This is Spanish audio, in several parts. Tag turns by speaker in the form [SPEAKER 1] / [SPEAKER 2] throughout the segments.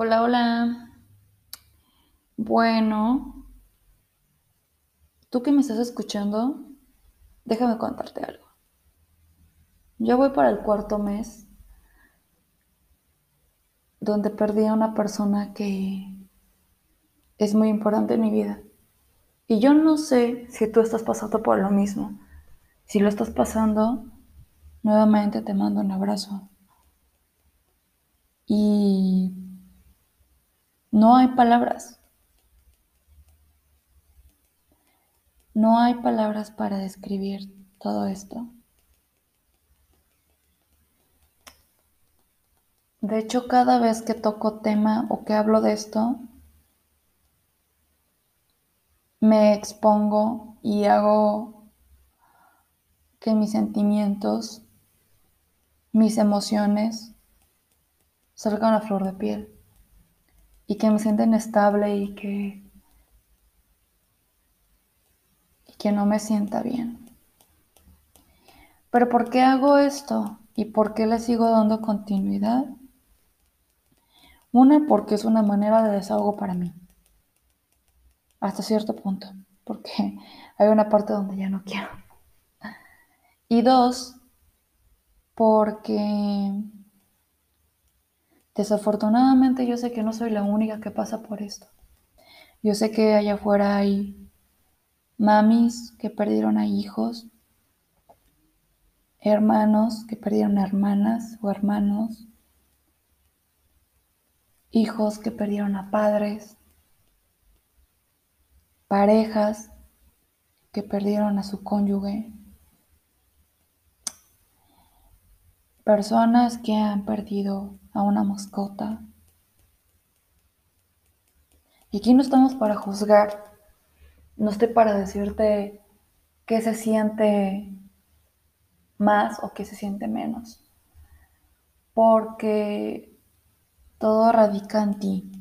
[SPEAKER 1] Hola, hola. Bueno, tú que me estás escuchando, déjame contarte algo. Yo voy para el cuarto mes donde perdí a una persona que es muy importante en mi vida. Y yo no sé si tú estás pasando por lo mismo. Si lo estás pasando, nuevamente te mando un abrazo. Y no hay palabras. No hay palabras para describir todo esto. De hecho, cada vez que toco tema o que hablo de esto, me expongo y hago que mis sentimientos, mis emociones salgan a flor de piel y que me sienten estable y que y que no me sienta bien. Pero ¿por qué hago esto? ¿Y por qué le sigo dando continuidad? Una, porque es una manera de desahogo para mí hasta cierto punto, porque hay una parte donde ya no quiero. Y dos, porque desafortunadamente yo sé que no soy la única que pasa por esto. Yo sé que allá afuera hay mamis que perdieron a hijos, hermanos que perdieron a hermanas o hermanos, hijos que perdieron a padres, parejas que perdieron a su cónyuge, personas que han perdido a una mascota. Y aquí no estamos para juzgar, no estoy para decirte qué se siente más o qué se siente menos, porque todo radica en ti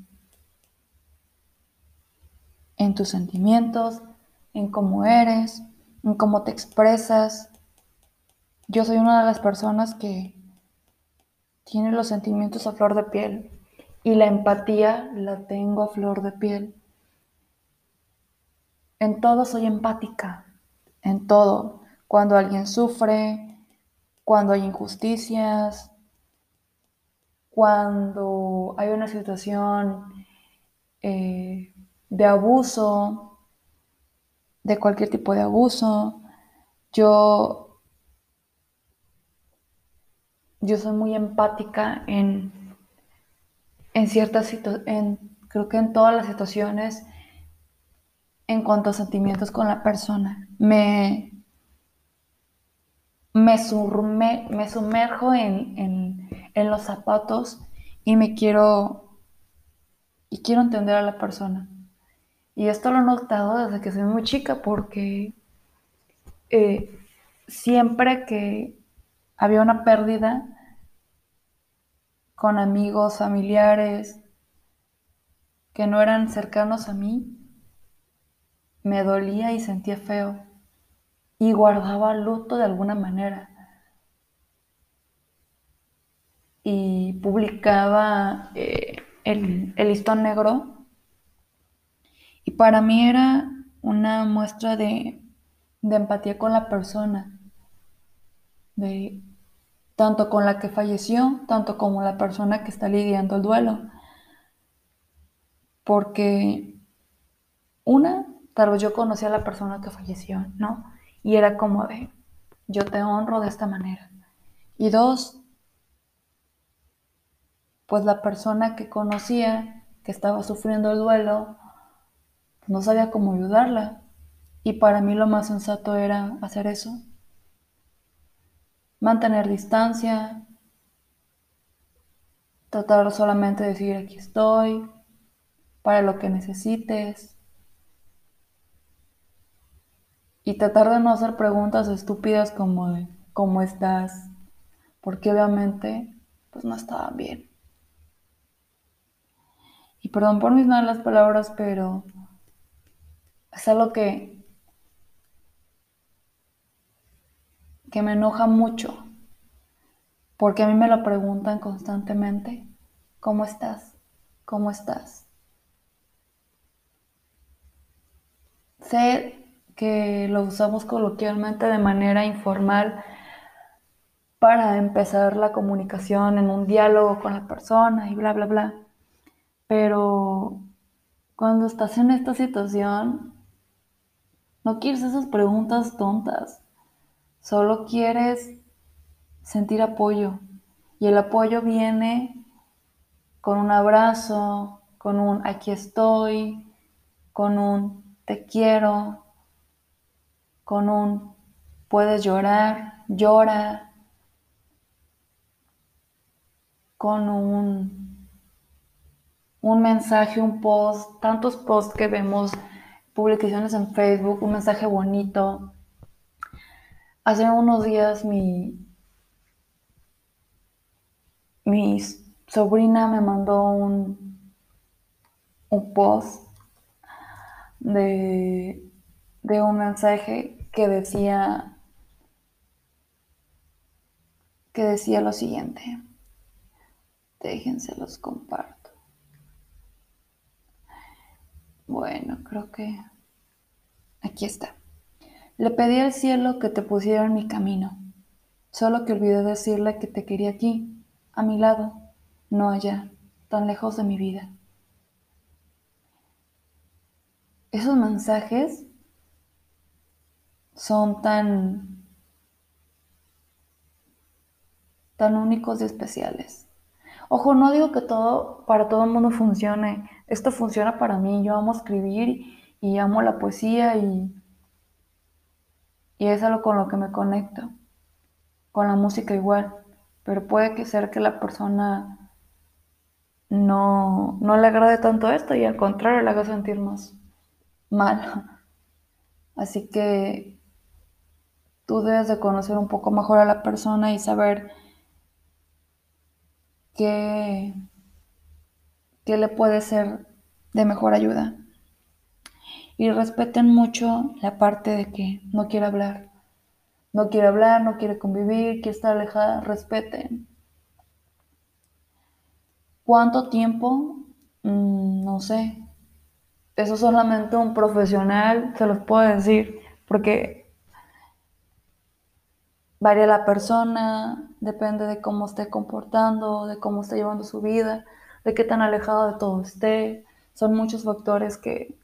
[SPEAKER 1] en tus sentimientos, en cómo eres, en cómo te expresas. Yo soy una de las personas que tiene los sentimientos a flor de piel y la empatía la tengo a flor de piel. En todo soy empática, en todo. Cuando alguien sufre, cuando hay injusticias, cuando hay una situación eh, de abuso, de cualquier tipo de abuso. Yo, yo soy muy empática en, en ciertas situaciones, creo que en todas las situaciones en cuanto a sentimientos con la persona. Me, me, me sumerjo en, en, en los zapatos y me quiero, y quiero entender a la persona. Y esto lo he notado desde que soy muy chica porque eh, siempre que había una pérdida con amigos, familiares que no eran cercanos a mí, me dolía y sentía feo y guardaba luto de alguna manera. Y publicaba eh, el, listón negro y para mí era una muestra de, empatía con la persona, de tanto con la que falleció, tanto como la persona que está lidiando el duelo. Porque una, tal vez yo conocí a la persona que falleció, ¿no? Y era como de, yo te honro de esta manera. Y dos, pues la persona que conocía, que estaba sufriendo el duelo, no sabía cómo ayudarla. Y para mí lo más sensato era hacer eso. Mantener distancia. Tratar solamente de decir aquí estoy. Para lo que necesites. Y tratar de no hacer preguntas estúpidas como de ¿cómo estás? Porque obviamente pues no estaban bien. Y perdón por mis malas palabras, pero es algo que, que me enoja mucho, porque a mí me lo preguntan constantemente, ¿cómo estás? ¿cómo estás? Sé que lo usamos coloquialmente de manera informal para empezar la comunicación en un diálogo con la persona y bla, bla, bla. Pero cuando estás en esta situación, no quieres esas preguntas tontas. Solo quieres sentir apoyo. Y el apoyo viene con un abrazo, con un aquí estoy, con un te quiero, con un puedes llorar, llora, con un, un mensaje, un post, tantos posts que vemos, publicaciones en Facebook, un mensaje bonito. Hace unos días mi, mi sobrina me mandó un, un post de, de un mensaje que decía que decía lo siguiente. Déjense los comparto. Bueno, creo que aquí está. Le pedí al cielo que te pusiera en mi camino, solo que olvidé decirle que te quería aquí, a mi lado, no allá, tan lejos de mi vida. Esos mensajes son tan tan únicos y especiales. Ojo, no digo que todo para todo el mundo funcione. Esto funciona para mí. Yo amo escribir y amo la poesía y, y es algo con lo que me conecto. Con la música igual. Pero puede que ser que la persona no, no le agrade tanto esto y al contrario le haga sentir más mal. Así que tú debes de conocer un poco mejor a la persona y saber qué, le puede ser de mejor ayuda. Y respeten mucho la parte de que no quiere hablar. No quiere hablar, no quiere convivir, quiere estar alejada. Respeten. ¿Cuánto tiempo? Mm, no sé. Eso solamente un profesional se los puede decir. Porque varía la persona, depende de cómo esté comportando, de cómo esté llevando su vida, de qué tan alejado de todo esté. Son muchos factores que,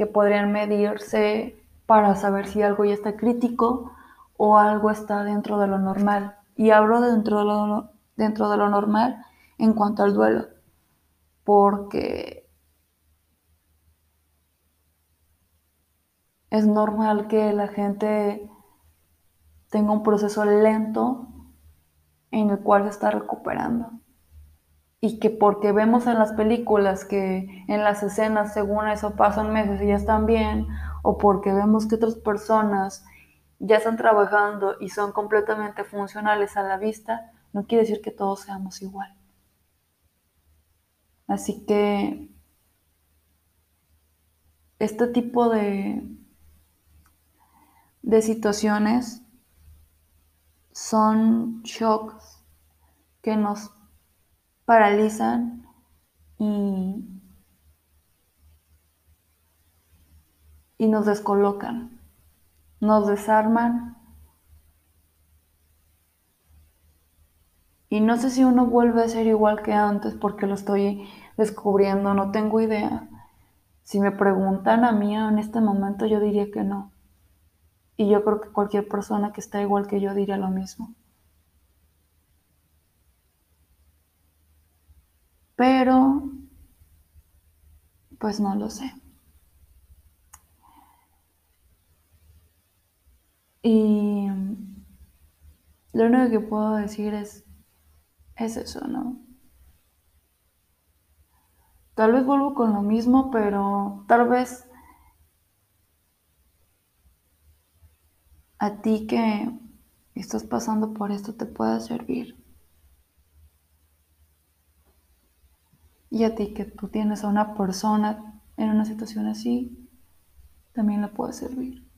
[SPEAKER 1] que podrían medirse para saber si algo ya está crítico o algo está dentro de lo normal. Y hablo dentro de lo, dentro de lo normal en cuanto al duelo, porque es normal que la gente tenga un proceso lento en el cual se está recuperando. Y que porque vemos en las películas que en las escenas, según eso, pasan meses y ya están bien, o porque vemos que otras personas ya están trabajando y son completamente funcionales a la vista, no quiere decir que todos seamos igual. Así que este tipo de, de situaciones son shocks que nos paralizan y, y nos descolocan, nos desarman. Y no sé si uno vuelve a ser igual que antes porque lo estoy descubriendo, no tengo idea. Si me preguntan a mí en este momento, yo diría que no. Y yo creo que cualquier persona que está igual que yo diría lo mismo. Pero, pues no lo sé. Y lo único que puedo decir es, es eso, ¿no? Tal vez vuelvo con lo mismo, pero tal vez a ti que estás pasando por esto te pueda servir. Y a ti que tú tienes a una persona en una situación así, también le puede servir.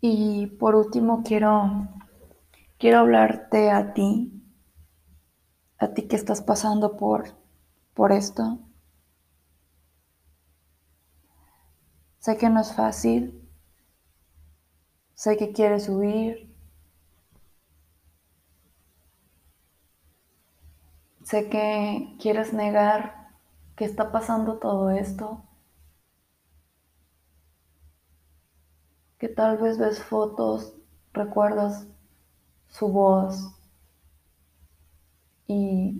[SPEAKER 1] Y por último quiero, quiero hablarte a ti a ti que estás pasando por, por esto. Sé que no es fácil, sé que quieres huir, sé que quieres negar que está pasando todo esto, que tal vez ves fotos, recuerdas su voz y,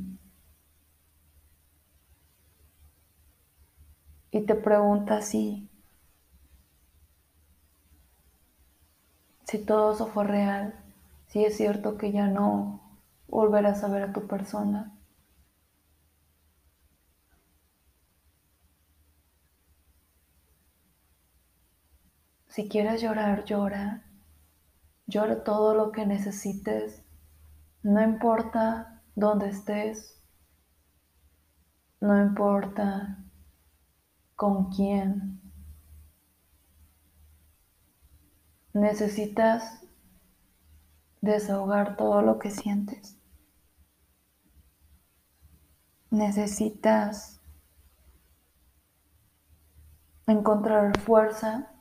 [SPEAKER 1] y te preguntas si, si todo eso fue real, si es cierto que ya no volverás a ver a tu persona. Si quieres llorar, llora. Llora todo lo que necesites. No importa dónde estés. No importa con quién. Necesitas desahogar todo lo que sientes. Necesitas encontrar fuerza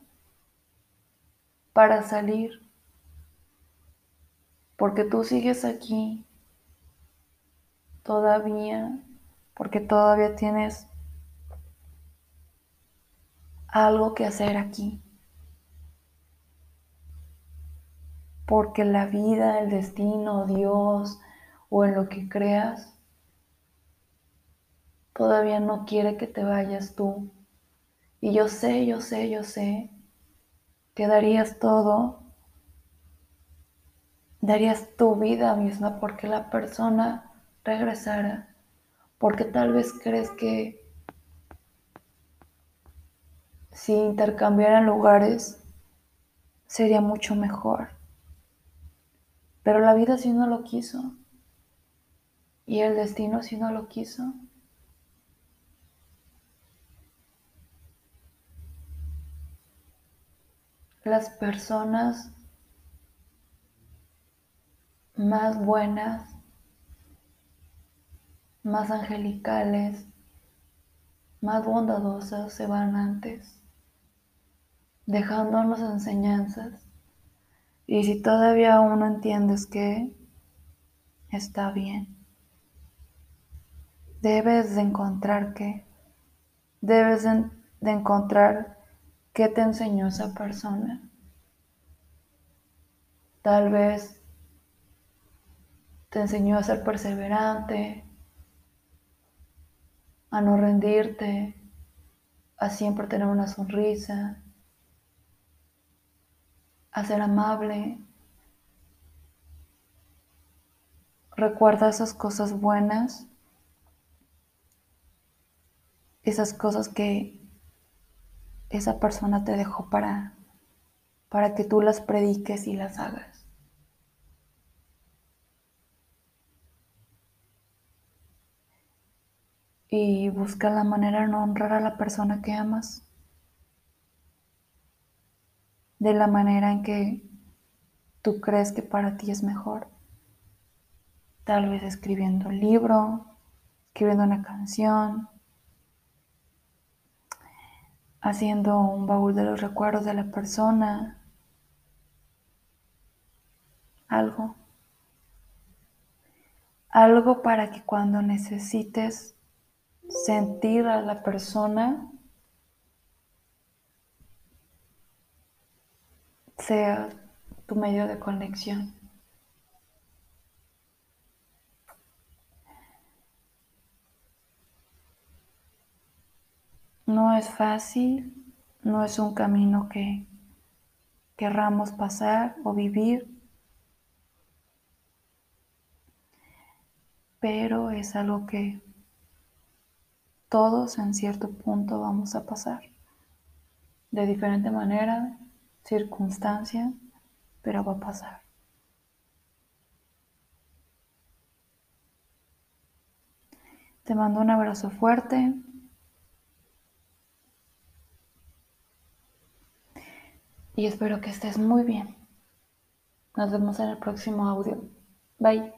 [SPEAKER 1] para salir, porque tú sigues aquí todavía, porque todavía tienes algo que hacer aquí. Porque la vida, el destino, Dios o en lo que creas, todavía no quiere que te vayas tú. Y yo sé, yo sé, yo sé que darías todo, darías tu vida misma porque la persona regresara, porque tal vez crees que si intercambiaran lugares sería mucho mejor. Pero la vida sí no lo quiso. Y el destino sí no lo quiso. Las personas más buenas, más angelicales, más bondadosas se van antes, dejándonos enseñanzas. Y si todavía aún no entiendes que está bien, debes de encontrar que, debes de, de encontrar ¿Qué te enseñó esa persona? Tal vez te enseñó a ser perseverante, a no rendirte, a siempre tener una sonrisa, a ser amable. Recuerda esas cosas buenas, esas cosas que esa persona te dejó para, para que tú las prediques y las hagas. Y busca la manera de no honrar a la persona que amas de la manera en que tú crees que para ti es mejor. Tal vez escribiendo un libro, escribiendo una canción, haciendo un baúl de los recuerdos de la persona, algo, algo para que cuando necesites sentir a la persona, sea tu medio de conexión. No es fácil, no es un camino que querramos pasar o vivir, pero es algo que todos en cierto punto vamos a pasar, de diferente manera, circunstancia, pero va a pasar. Te mando un abrazo fuerte. Y espero que estés muy bien. Nos vemos en el próximo audio. Bye.